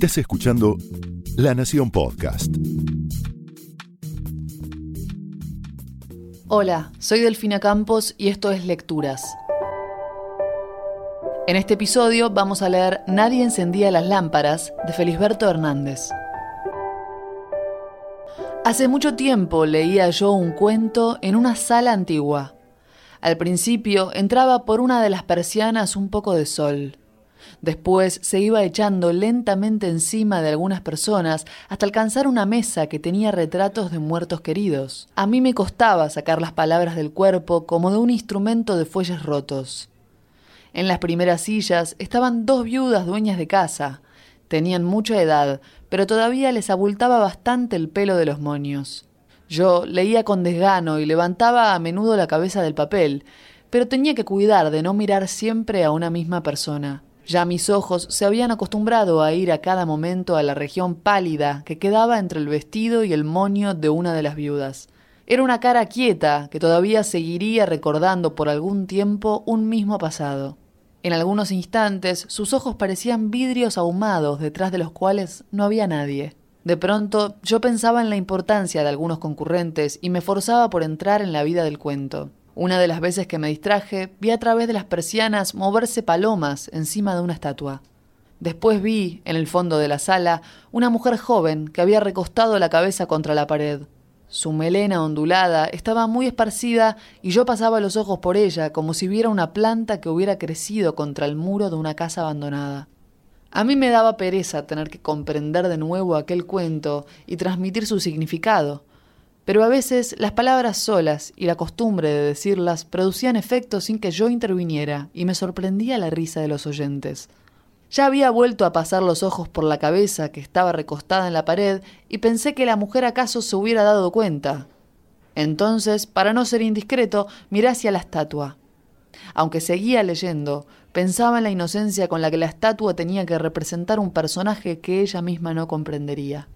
Estás escuchando La Nación Podcast. Hola, soy Delfina Campos y esto es Lecturas. En este episodio vamos a leer Nadie encendía las lámparas de Felisberto Hernández. Hace mucho tiempo leía yo un cuento en una sala antigua. Al principio entraba por una de las persianas un poco de sol. Después se iba echando lentamente encima de algunas personas hasta alcanzar una mesa que tenía retratos de muertos queridos. A mí me costaba sacar las palabras del cuerpo como de un instrumento de fuelles rotos. En las primeras sillas estaban dos viudas dueñas de casa. Tenían mucha edad, pero todavía les abultaba bastante el pelo de los moños. Yo leía con desgano y levantaba a menudo la cabeza del papel, pero tenía que cuidar de no mirar siempre a una misma persona. Ya mis ojos se habían acostumbrado a ir a cada momento a la región pálida que quedaba entre el vestido y el moño de una de las viudas. Era una cara quieta que todavía seguiría recordando por algún tiempo un mismo pasado. En algunos instantes sus ojos parecían vidrios ahumados detrás de los cuales no había nadie. De pronto yo pensaba en la importancia de algunos concurrentes y me forzaba por entrar en la vida del cuento. Una de las veces que me distraje, vi a través de las persianas moverse palomas encima de una estatua. Después vi, en el fondo de la sala, una mujer joven que había recostado la cabeza contra la pared. Su melena ondulada estaba muy esparcida y yo pasaba los ojos por ella como si viera una planta que hubiera crecido contra el muro de una casa abandonada. A mí me daba pereza tener que comprender de nuevo aquel cuento y transmitir su significado, pero a veces las palabras solas y la costumbre de decirlas producían efecto sin que yo interviniera y me sorprendía la risa de los oyentes. Ya había vuelto a pasar los ojos por la cabeza que estaba recostada en la pared y pensé que la mujer acaso se hubiera dado cuenta. Entonces, para no ser indiscreto, miré hacia la estatua. Aunque seguía leyendo, pensaba en la inocencia con la que la estatua tenía que representar un personaje que ella misma no comprendería.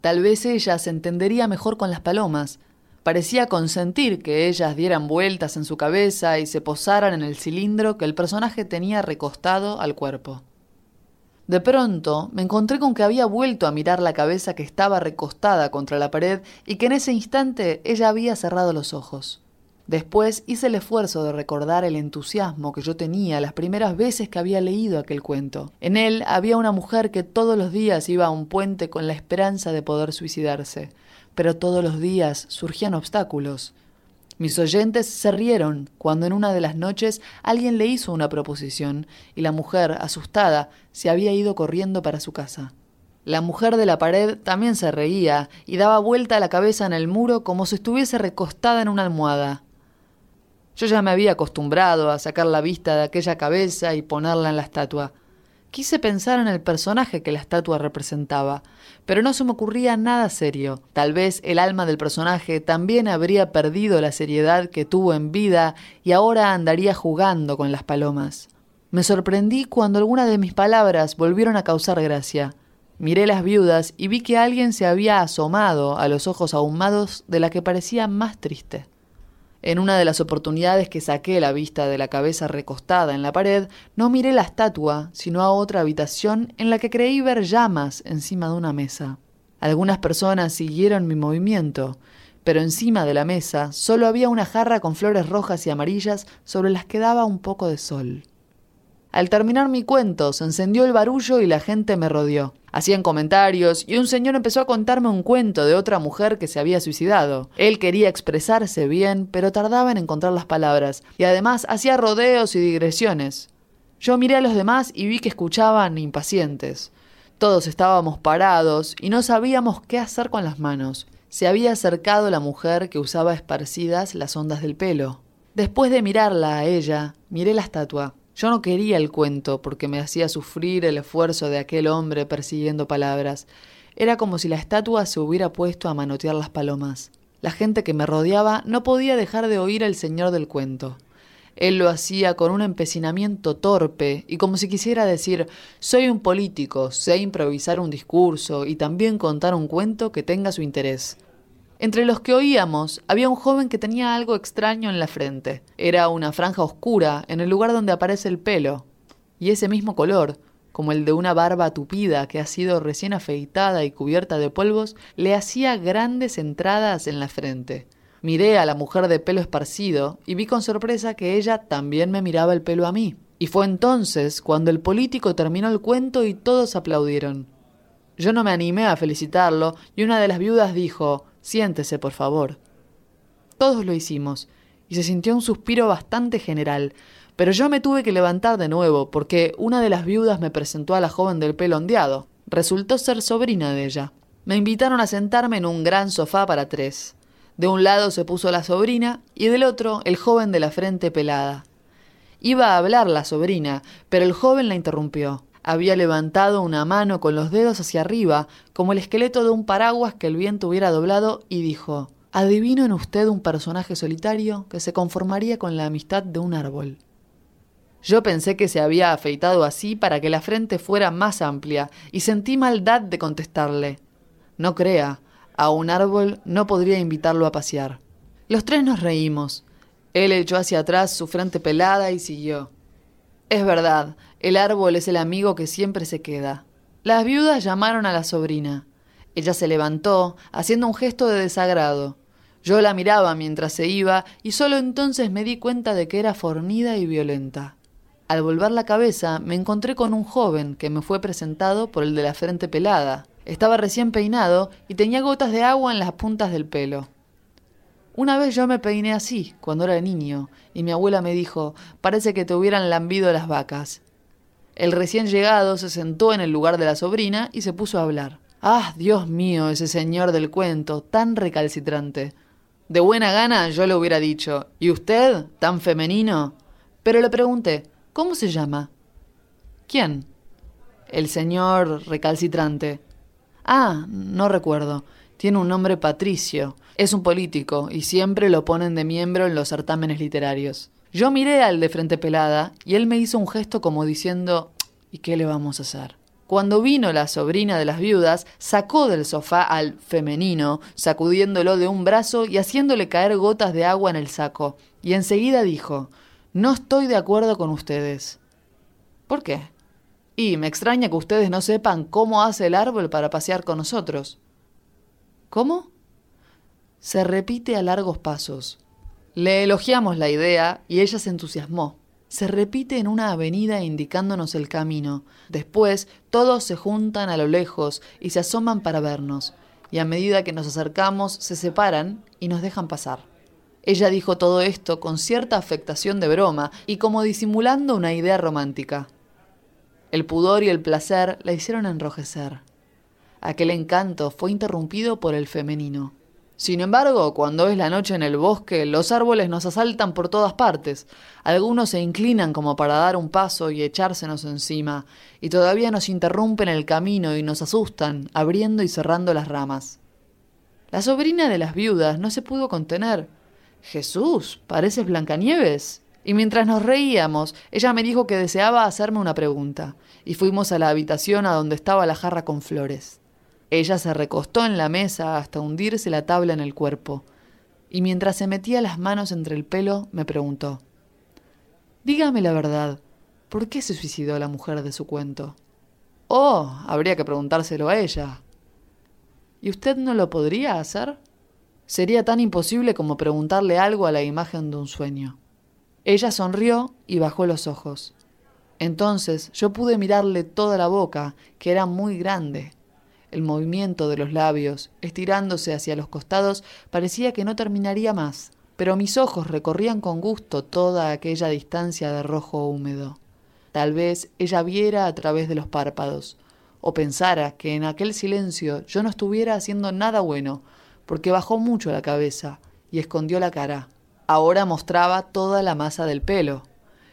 Tal vez ella se entendería mejor con las palomas. Parecía consentir que ellas dieran vueltas en su cabeza y se posaran en el cilindro que el personaje tenía recostado al cuerpo. De pronto me encontré con que había vuelto a mirar la cabeza que estaba recostada contra la pared y que en ese instante ella había cerrado los ojos. Después hice el esfuerzo de recordar el entusiasmo que yo tenía las primeras veces que había leído aquel cuento. En él había una mujer que todos los días iba a un puente con la esperanza de poder suicidarse, pero todos los días surgían obstáculos. Mis oyentes se rieron cuando en una de las noches alguien le hizo una proposición y la mujer, asustada, se había ido corriendo para su casa. La mujer de la pared también se reía y daba vuelta la cabeza en el muro como si estuviese recostada en una almohada. Yo ya me había acostumbrado a sacar la vista de aquella cabeza y ponerla en la estatua. Quise pensar en el personaje que la estatua representaba, pero no se me ocurría nada serio. Tal vez el alma del personaje también habría perdido la seriedad que tuvo en vida y ahora andaría jugando con las palomas. Me sorprendí cuando algunas de mis palabras volvieron a causar gracia. Miré las viudas y vi que alguien se había asomado a los ojos ahumados de la que parecía más triste. En una de las oportunidades que saqué la vista de la cabeza recostada en la pared, no miré la estatua, sino a otra habitación en la que creí ver llamas encima de una mesa. Algunas personas siguieron mi movimiento, pero encima de la mesa solo había una jarra con flores rojas y amarillas sobre las que daba un poco de sol. Al terminar mi cuento, se encendió el barullo y la gente me rodeó. Hacían comentarios y un señor empezó a contarme un cuento de otra mujer que se había suicidado. Él quería expresarse bien, pero tardaba en encontrar las palabras, y además hacía rodeos y digresiones. Yo miré a los demás y vi que escuchaban impacientes. Todos estábamos parados y no sabíamos qué hacer con las manos. Se había acercado la mujer que usaba esparcidas las ondas del pelo. Después de mirarla a ella, miré la estatua. Yo no quería el cuento porque me hacía sufrir el esfuerzo de aquel hombre persiguiendo palabras. Era como si la estatua se hubiera puesto a manotear las palomas. La gente que me rodeaba no podía dejar de oír al señor del cuento. Él lo hacía con un empecinamiento torpe y como si quisiera decir soy un político, sé improvisar un discurso y también contar un cuento que tenga su interés. Entre los que oíamos había un joven que tenía algo extraño en la frente. Era una franja oscura en el lugar donde aparece el pelo. Y ese mismo color, como el de una barba tupida que ha sido recién afeitada y cubierta de polvos, le hacía grandes entradas en la frente. Miré a la mujer de pelo esparcido y vi con sorpresa que ella también me miraba el pelo a mí. Y fue entonces cuando el político terminó el cuento y todos aplaudieron. Yo no me animé a felicitarlo y una de las viudas dijo Siéntese, por favor. Todos lo hicimos, y se sintió un suspiro bastante general, pero yo me tuve que levantar de nuevo, porque una de las viudas me presentó a la joven del pelo ondeado. Resultó ser sobrina de ella. Me invitaron a sentarme en un gran sofá para tres. De un lado se puso la sobrina y del otro el joven de la frente pelada. Iba a hablar la sobrina, pero el joven la interrumpió. Había levantado una mano con los dedos hacia arriba, como el esqueleto de un paraguas que el viento hubiera doblado, y dijo Adivino en usted un personaje solitario que se conformaría con la amistad de un árbol. Yo pensé que se había afeitado así para que la frente fuera más amplia, y sentí maldad de contestarle No crea, a un árbol no podría invitarlo a pasear. Los tres nos reímos. Él echó hacia atrás su frente pelada y siguió. Es verdad, el árbol es el amigo que siempre se queda. Las viudas llamaron a la sobrina. Ella se levantó, haciendo un gesto de desagrado. Yo la miraba mientras se iba y solo entonces me di cuenta de que era fornida y violenta. Al volver la cabeza me encontré con un joven que me fue presentado por el de la frente pelada. Estaba recién peinado y tenía gotas de agua en las puntas del pelo. Una vez yo me peiné así, cuando era niño, y mi abuela me dijo, parece que te hubieran lambido las vacas. El recién llegado se sentó en el lugar de la sobrina y se puso a hablar. Ah, Dios mío, ese señor del cuento, tan recalcitrante. De buena gana yo le hubiera dicho, ¿y usted, tan femenino? Pero le pregunté, ¿cómo se llama? ¿Quién? El señor recalcitrante. Ah, no recuerdo. Tiene un nombre patricio. Es un político y siempre lo ponen de miembro en los certámenes literarios. Yo miré al de frente pelada y él me hizo un gesto como diciendo ¿Y qué le vamos a hacer? Cuando vino la sobrina de las viudas, sacó del sofá al femenino, sacudiéndolo de un brazo y haciéndole caer gotas de agua en el saco, y enseguida dijo No estoy de acuerdo con ustedes. ¿Por qué? Y me extraña que ustedes no sepan cómo hace el árbol para pasear con nosotros. ¿Cómo? Se repite a largos pasos. Le elogiamos la idea y ella se entusiasmó. Se repite en una avenida indicándonos el camino. Después todos se juntan a lo lejos y se asoman para vernos. Y a medida que nos acercamos se separan y nos dejan pasar. Ella dijo todo esto con cierta afectación de broma y como disimulando una idea romántica. El pudor y el placer la hicieron enrojecer. Aquel encanto fue interrumpido por el femenino. Sin embargo, cuando es la noche en el bosque, los árboles nos asaltan por todas partes. Algunos se inclinan como para dar un paso y echársenos encima, y todavía nos interrumpen el camino y nos asustan, abriendo y cerrando las ramas. La sobrina de las viudas no se pudo contener. Jesús, pareces Blancanieves. Y mientras nos reíamos, ella me dijo que deseaba hacerme una pregunta, y fuimos a la habitación a donde estaba la jarra con flores. Ella se recostó en la mesa hasta hundirse la tabla en el cuerpo, y mientras se metía las manos entre el pelo, me preguntó Dígame la verdad, ¿por qué se suicidó la mujer de su cuento? Oh, habría que preguntárselo a ella. ¿Y usted no lo podría hacer? Sería tan imposible como preguntarle algo a la imagen de un sueño. Ella sonrió y bajó los ojos. Entonces yo pude mirarle toda la boca, que era muy grande, el movimiento de los labios, estirándose hacia los costados, parecía que no terminaría más, pero mis ojos recorrían con gusto toda aquella distancia de rojo húmedo. Tal vez ella viera a través de los párpados, o pensara que en aquel silencio yo no estuviera haciendo nada bueno, porque bajó mucho la cabeza y escondió la cara. Ahora mostraba toda la masa del pelo,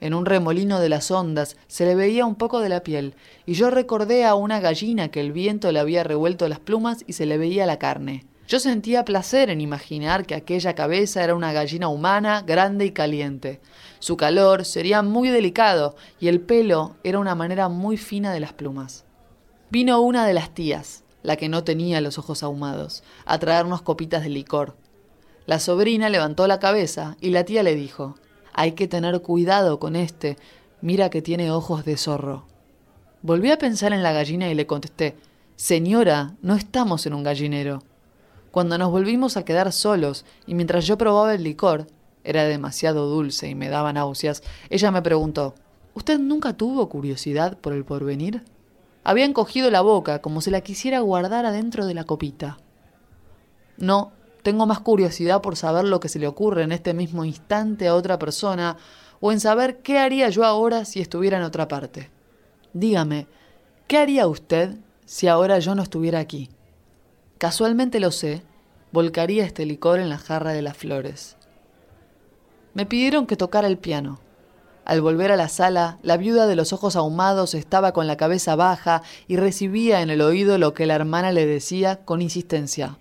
en un remolino de las ondas se le veía un poco de la piel, y yo recordé a una gallina que el viento le había revuelto las plumas y se le veía la carne. Yo sentía placer en imaginar que aquella cabeza era una gallina humana, grande y caliente. Su calor sería muy delicado y el pelo era una manera muy fina de las plumas. Vino una de las tías, la que no tenía los ojos ahumados, a traernos copitas de licor. La sobrina levantó la cabeza y la tía le dijo hay que tener cuidado con este. Mira que tiene ojos de zorro. Volví a pensar en la gallina y le contesté, Señora, no estamos en un gallinero. Cuando nos volvimos a quedar solos y mientras yo probaba el licor, era demasiado dulce y me daba náuseas, ella me preguntó, ¿Usted nunca tuvo curiosidad por el porvenir? Había encogido la boca como si la quisiera guardar adentro de la copita. No, tengo más curiosidad por saber lo que se le ocurre en este mismo instante a otra persona o en saber qué haría yo ahora si estuviera en otra parte. Dígame, ¿qué haría usted si ahora yo no estuviera aquí? Casualmente lo sé, volcaría este licor en la jarra de las flores. Me pidieron que tocara el piano. Al volver a la sala, la viuda de los ojos ahumados estaba con la cabeza baja y recibía en el oído lo que la hermana le decía con insistencia.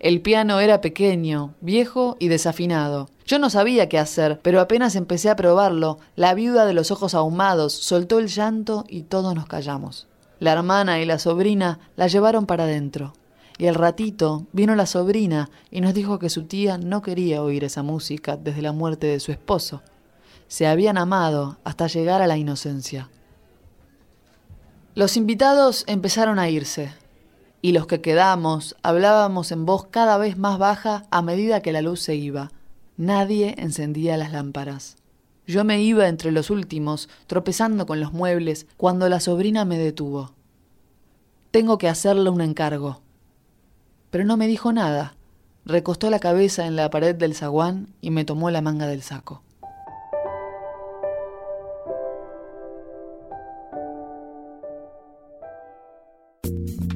El piano era pequeño, viejo y desafinado. Yo no sabía qué hacer, pero apenas empecé a probarlo, la viuda de los ojos ahumados soltó el llanto y todos nos callamos. La hermana y la sobrina la llevaron para adentro. Y al ratito vino la sobrina y nos dijo que su tía no quería oír esa música desde la muerte de su esposo. Se habían amado hasta llegar a la inocencia. Los invitados empezaron a irse, y los que quedamos hablábamos en voz cada vez más baja a medida que la luz se iba. Nadie encendía las lámparas. Yo me iba entre los últimos, tropezando con los muebles, cuando la sobrina me detuvo. Tengo que hacerle un encargo. Pero no me dijo nada. Recostó la cabeza en la pared del zaguán y me tomó la manga del saco.